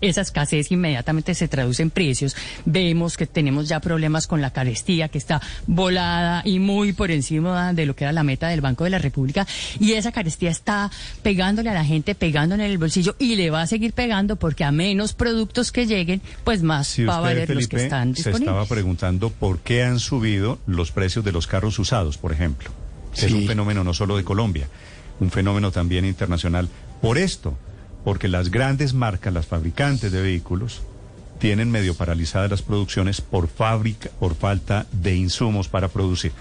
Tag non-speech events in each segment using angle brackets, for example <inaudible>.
Esa escasez inmediatamente se traduce en precios. Vemos que tenemos ya problemas con la carestía que está volada y muy por encima de lo que era la meta del Banco de la República. Y esa carestía está pegándole a la gente, pegándole en el bolsillo y le va a seguir pegando porque a menos productos que lleguen, pues más Si va a valer los que están se disponibles. estaba preguntando por qué han subido los precios de los carros usados, por ejemplo. Es un fenómeno no solo de Colombia, un fenómeno también internacional. Por esto, porque las grandes marcas, las fabricantes de vehículos, tienen medio paralizadas las producciones por fábrica, por falta de insumos para producir.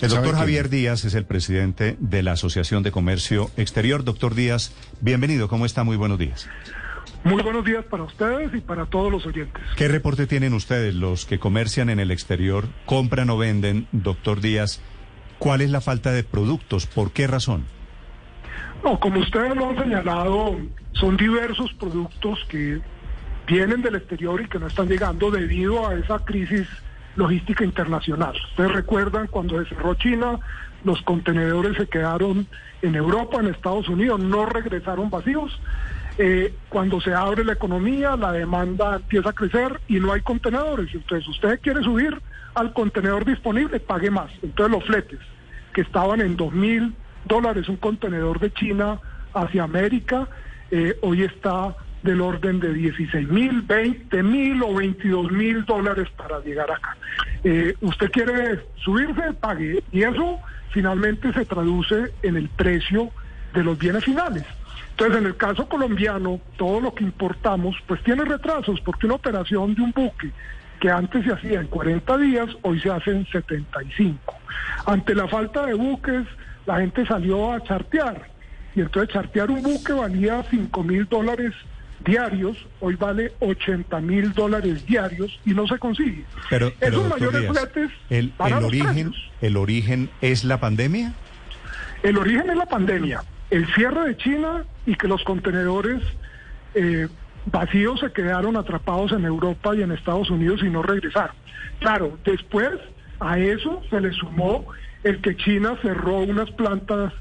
El ¿Sabe doctor? Javier Díaz es el presidente de la Asociación de Comercio Exterior. Doctor Díaz, bienvenido. ¿Cómo está? Muy buenos días. Muy buenos días para ustedes y para todos los oyentes. ¿Qué reporte tienen ustedes, los que comercian en el exterior, compran o venden, doctor Díaz? ¿Cuál es la falta de productos? ¿Por qué razón? No, como ustedes lo han señalado, son diversos productos que vienen del exterior y que no están llegando debido a esa crisis logística internacional. Ustedes recuerdan cuando cerró China, los contenedores se quedaron en Europa, en Estados Unidos, no regresaron vacíos. Eh, cuando se abre la economía, la demanda empieza a crecer y no hay contenedores. Entonces, usted quiere subir al contenedor disponible, pague más. Entonces, los fletes que estaban en dos mil dólares un contenedor de China hacia América, eh, hoy está del orden de 16 mil, 20 mil o 22 mil dólares para llegar acá. Eh, usted quiere subirse, pague. Y eso finalmente se traduce en el precio de los bienes finales. Entonces, en el caso colombiano, todo lo que importamos, pues tiene retrasos, porque una operación de un buque que antes se hacía en 40 días, hoy se hace en 75. Ante la falta de buques, la gente salió a chartear. Y entonces chartear un buque valía 5 mil dólares diarios, hoy vale 80 mil dólares diarios y no se consigue. Pero, pero, Esos mayores Díaz, fletes el, origen, precios. el origen es la pandemia. El origen es la pandemia, el cierre de China y que los contenedores eh, vacíos se quedaron atrapados en Europa y en Estados Unidos y no regresaron. Claro, después a eso se le sumó el que China cerró unas plantas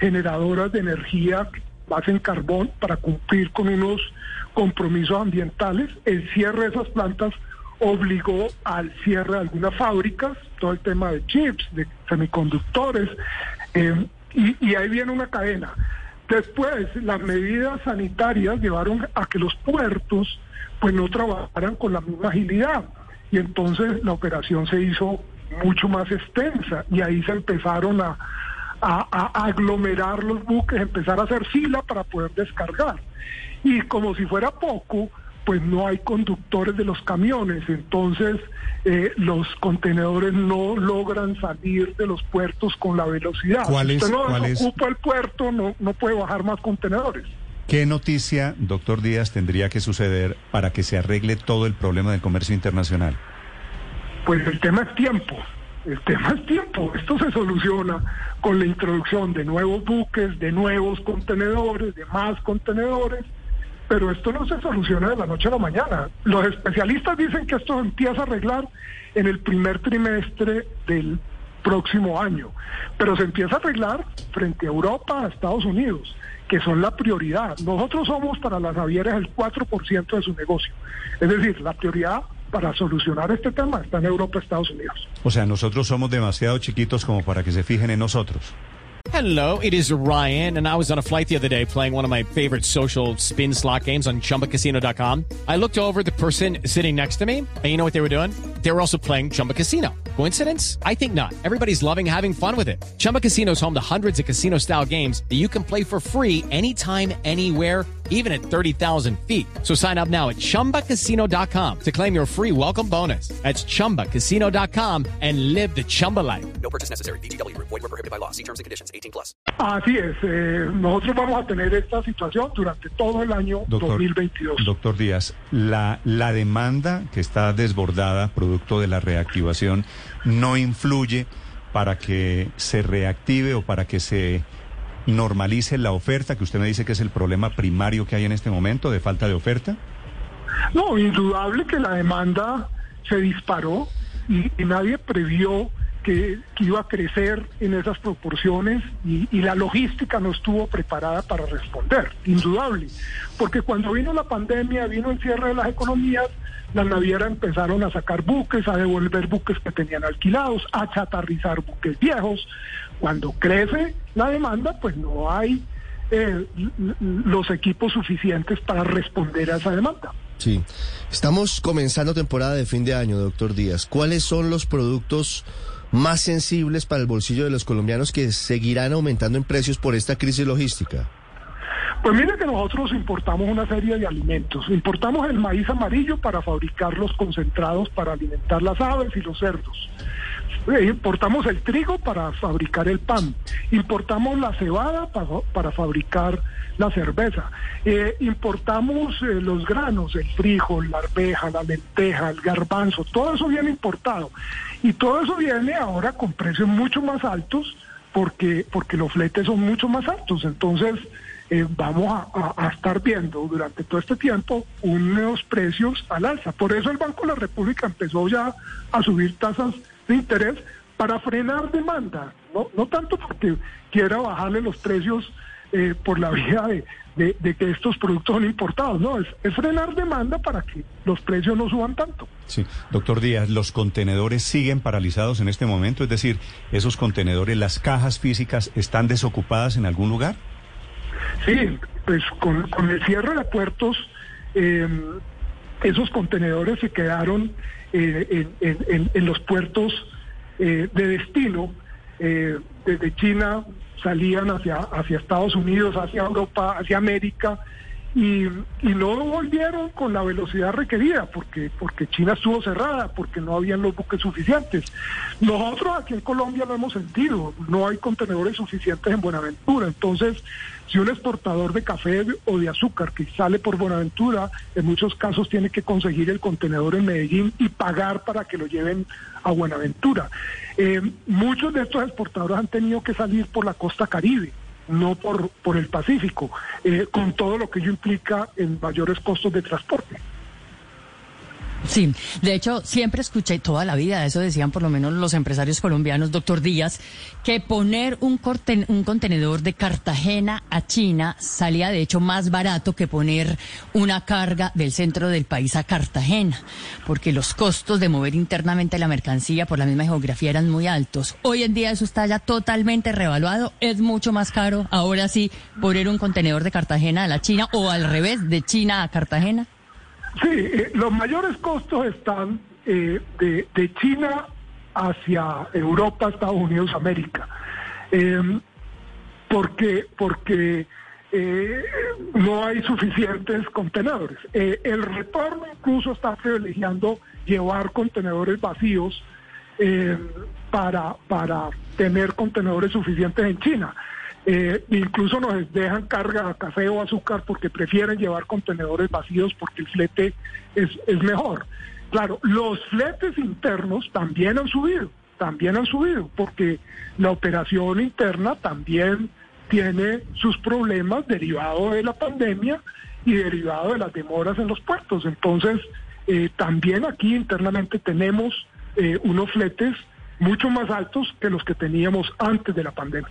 generadoras de energía base en carbón para cumplir con unos compromisos ambientales. El cierre de esas plantas obligó al cierre de algunas fábricas, todo el tema de chips, de semiconductores, eh, y, y ahí viene una cadena. Después, las medidas sanitarias llevaron a que los puertos pues no trabajaran con la misma agilidad y entonces la operación se hizo mucho más extensa y ahí se empezaron a, a- a aglomerar los buques, empezar a hacer fila para poder descargar. Y como si fuera poco, pues no hay conductores de los camiones, entonces eh, los contenedores no logran salir de los puertos con la velocidad. ¿Cuál es- usted no cuál es- ocupa el puerto, no, no puede bajar más contenedores. ¿Qué noticia, doctor Díaz, tendría que suceder para que se arregle todo el problema del comercio internacional? Pues el tema es tiempo. El tema es tiempo. Esto se soluciona con la introducción de nuevos buques, de nuevos contenedores, de más contenedores. Pero esto no se soluciona de la noche a la mañana. Los especialistas dicen que esto empieza a arreglar en el primer trimestre del próximo año. Pero se empieza a arreglar frente a Europa, a Estados Unidos, que son la prioridad. Nosotros somos para las navieras el 4% de su negocio. Es decir, la prioridad para solucionar este tema está en Europa, Estados Unidos. O sea, nosotros somos demasiado chiquitos como para que se fijen en nosotros. Hello, it is Ryan, and I was on a flight the other day playing one of my favorite social spin slot games on chumbacasino.com. I looked over the person sitting next to me, and you know what they were doing? They were also playing Chumba Casino. Coincidence? I think not. Everybody's loving having fun with it. Chumba Casino is home to hundreds of casino style games that you can play for free anytime, anywhere even at 30,000 feet. So sign up now at ChumbaCasino.com to claim your free welcome bonus. That's ChumbaCasino.com and live the Chumba life. No purchase necessary. BGW. Void were prohibited by law. See terms and conditions. 18 plus. Así es, eh, nosotros vamos a tener esta situación durante todo el año 2022. Doctor Díaz, la, la demanda que está desbordada producto de la reactivación no influye para que se reactive o para que se normalice la oferta, que usted me dice que es el problema primario que hay en este momento de falta de oferta? No, indudable que la demanda se disparó y, nadie previó que, que, iba a crecer en esas proporciones y, y, la logística no estuvo preparada para responder, indudable. Porque cuando vino la pandemia, vino el cierre de las economías, las navieras empezaron a sacar buques, a devolver buques que tenían alquilados, a chatarrizar buques viejos. Cuando crece la demanda, pues no hay eh, los equipos suficientes para responder a esa demanda. Sí, estamos comenzando temporada de fin de año, doctor Díaz. ¿Cuáles son los productos más sensibles para el bolsillo de los colombianos que seguirán aumentando en precios por esta crisis logística? Pues mire que nosotros importamos una serie de alimentos. Importamos el maíz amarillo para fabricar los concentrados para alimentar las aves y los cerdos. Importamos el trigo para fabricar el pan. Importamos la cebada para, para fabricar la cerveza. Eh, importamos eh, los granos, el frijol, la arveja, la lenteja, el garbanzo. Todo eso viene importado. Y todo eso viene ahora con precios mucho más altos porque, porque los fletes son mucho más altos. Entonces, eh, vamos a, estar viendo durante todo este tiempo unos precios al alza. Por eso el Banco de la República empezó ya a subir tasas de interés para frenar demanda, no, no tanto porque quiera bajarle los precios eh, por la <laughs> vía de, que estos productos son importados, no, es, es frenar demanda para que los precios no suban tanto. Sí, doctor Díaz, ¿los contenedores siguen paralizados en este momento? Es decir, ¿esos contenedores, las cajas físicas, están desocupadas en algún lugar? Sí, pues con, el cierre de puertos, eh, esos contenedores se quedaron eh, en, los puertos eh, de destino. desde China salían hacia, hacia Estados Unidos, hacia Europa, hacia América. Y, y, no volvieron con la velocidad requerida porque porque China estuvo cerrada porque no habían los buques suficientes nosotros aquí en Colombia lo hemos sentido no hay contenedores suficientes en Buenaventura entonces si un exportador de café o de azúcar que sale por Buenaventura en muchos casos tiene que conseguir el contenedor en Medellín y pagar para que lo lleven a Buenaventura eh, muchos de estos exportadores han tenido que salir por la costa caribe no por, por el Pacífico, eh, con todo lo que ello implica en mayores costos de transporte. Sí, de hecho, siempre escuché toda la vida, eso decían por lo menos los empresarios colombianos, doctor Díaz, que poner un, un contenedor de Cartagena a China salía de hecho más barato que poner una carga del centro del país a Cartagena, porque los costos de mover internamente la mercancía por la misma geografía eran muy altos. Hoy en día eso está ya totalmente revaluado, es mucho más caro ahora sí poner un contenedor de Cartagena a la China o al revés, de China a Cartagena. Sí, eh, los mayores costos están eh, de, China hacia Europa, Estados Unidos, América. Eh, porque porque no hay suficientes contenedores. el retorno incluso está privilegiando llevar contenedores vacíos para, para tener contenedores suficientes en China. Eh, incluso nos dejan carga a café o azúcar porque prefieren llevar contenedores vacíos porque el flete es, es mejor. Claro, los fletes internos también han subido, también han subido, porque la operación interna también tiene sus problemas derivados de la pandemia y derivados de las demoras en los puertos. Entonces, eh, también aquí internamente tenemos eh, unos fletes mucho más altos que los que teníamos antes de la pandemia.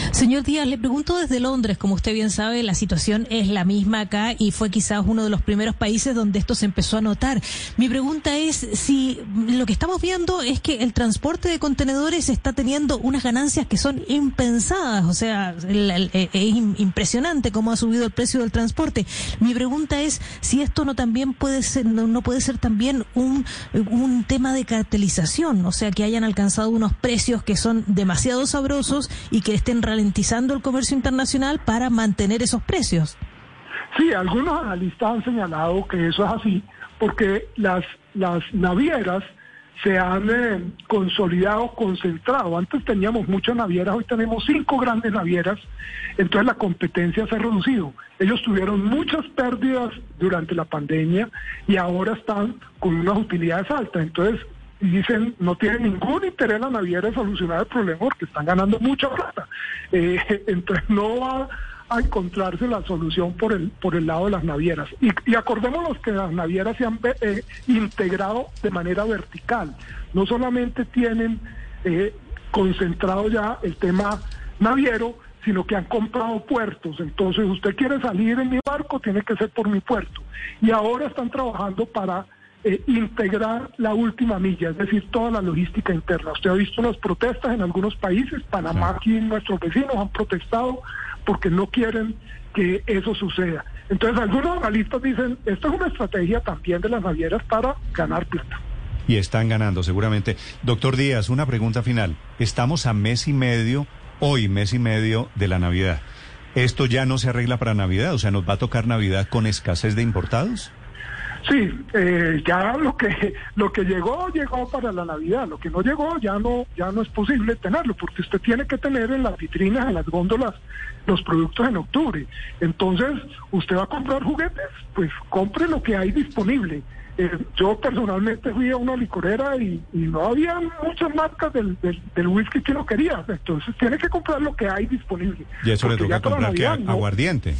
Señor Díaz, le pregunto desde Londres, como usted bien sabe, la situación es la misma acá y fue quizás uno de los primeros países donde esto se empezó a notar. Mi pregunta es si lo que estamos viendo es que el transporte de contenedores está teniendo unas ganancias que son impensadas, o sea, es impresionante cómo ha subido el precio del transporte. Mi pregunta es si esto no también puede ser, no, no puede ser también un, un tema de cartelización, o sea, que hayan alcanzado unos precios que son demasiado sabrosos y que estén ralentizando el comercio internacional para mantener esos precios. Sí, algunos analistas han señalado que eso es así, porque las, las navieras se han eh, consolidado, concentrado. Antes teníamos muchas navieras, hoy tenemos cinco grandes navieras, entonces la competencia se ha reducido. Ellos tuvieron muchas pérdidas durante la pandemia y ahora están con unas utilidades altas. Entonces dicen, no tienen ningún interés la naviera en solucionar el problema porque están ganando mucha plata. <laughs> Eh, entonces no va a encontrarse la solución por el por el lado de las navieras. Y, y acordémonos que las navieras se han eh, integrado de manera vertical. No solamente tienen eh, concentrado ya el tema naviero, sino que han comprado puertos. Entonces, usted quiere salir en mi barco, tiene que ser por mi puerto. Y ahora están trabajando para eh, integrar la última milla, es decir, toda la logística interna. Usted ha visto las protestas en algunos países, Panamá aquí nuestros vecinos han protestado porque no quieren que eso suceda. Entonces algunos analistas dicen, esto es una estrategia también de las navieras para ganar plata. Y están ganando seguramente. Doctor Díaz, una pregunta final. Estamos a mes y medio, hoy mes y medio de la Navidad. ¿Esto ya no se arregla para Navidad? O sea, ¿nos va a tocar Navidad con escasez de importados? Sí, eh, ya lo que lo que llegó llegó para la Navidad, lo que no llegó ya no ya no es posible tenerlo porque usted tiene que tener en las vitrinas, en las góndolas los productos en octubre. Entonces, usted va a comprar juguetes, pues compre lo que hay disponible. Eh, yo personalmente fui a una licorera y, y no había muchas marcas del, del, del, whisky que uno quería. Entonces, tiene que comprar lo que hay disponible. Y eso le toca comprar que no, aguardiente.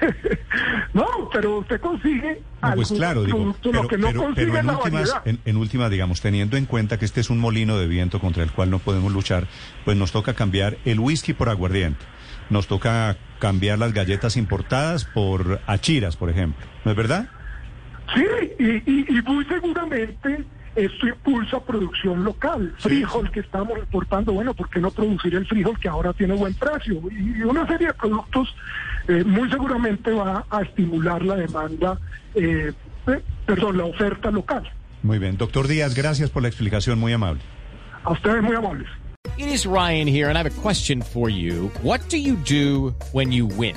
<laughs> no, pero usted consigue no, pues claro, digo, pero, lo que no pero, en, últimas, variedad. en, en últimas, digamos, teniendo en cuenta que este es un molino de viento contra el cual no podemos luchar, pues nos toca cambiar el whisky por aguardiente. Nos toca cambiar las galletas importadas por achiras, por ejemplo. ¿No es verdad? Sí, y, y, y muy seguramente esto impulsa producción local. Frijol que estamos exportando, bueno, ¿por qué no producir el frijol que ahora tiene buen precio? Y una serie de productos eh, muy seguramente va a estimular la demanda, eh, eh, perdón, la oferta local. Muy bien. Doctor Díaz, gracias por la explicación, muy amable. A ustedes muy amables. It is Ryan here, and I have a question for you. What do you do when you win?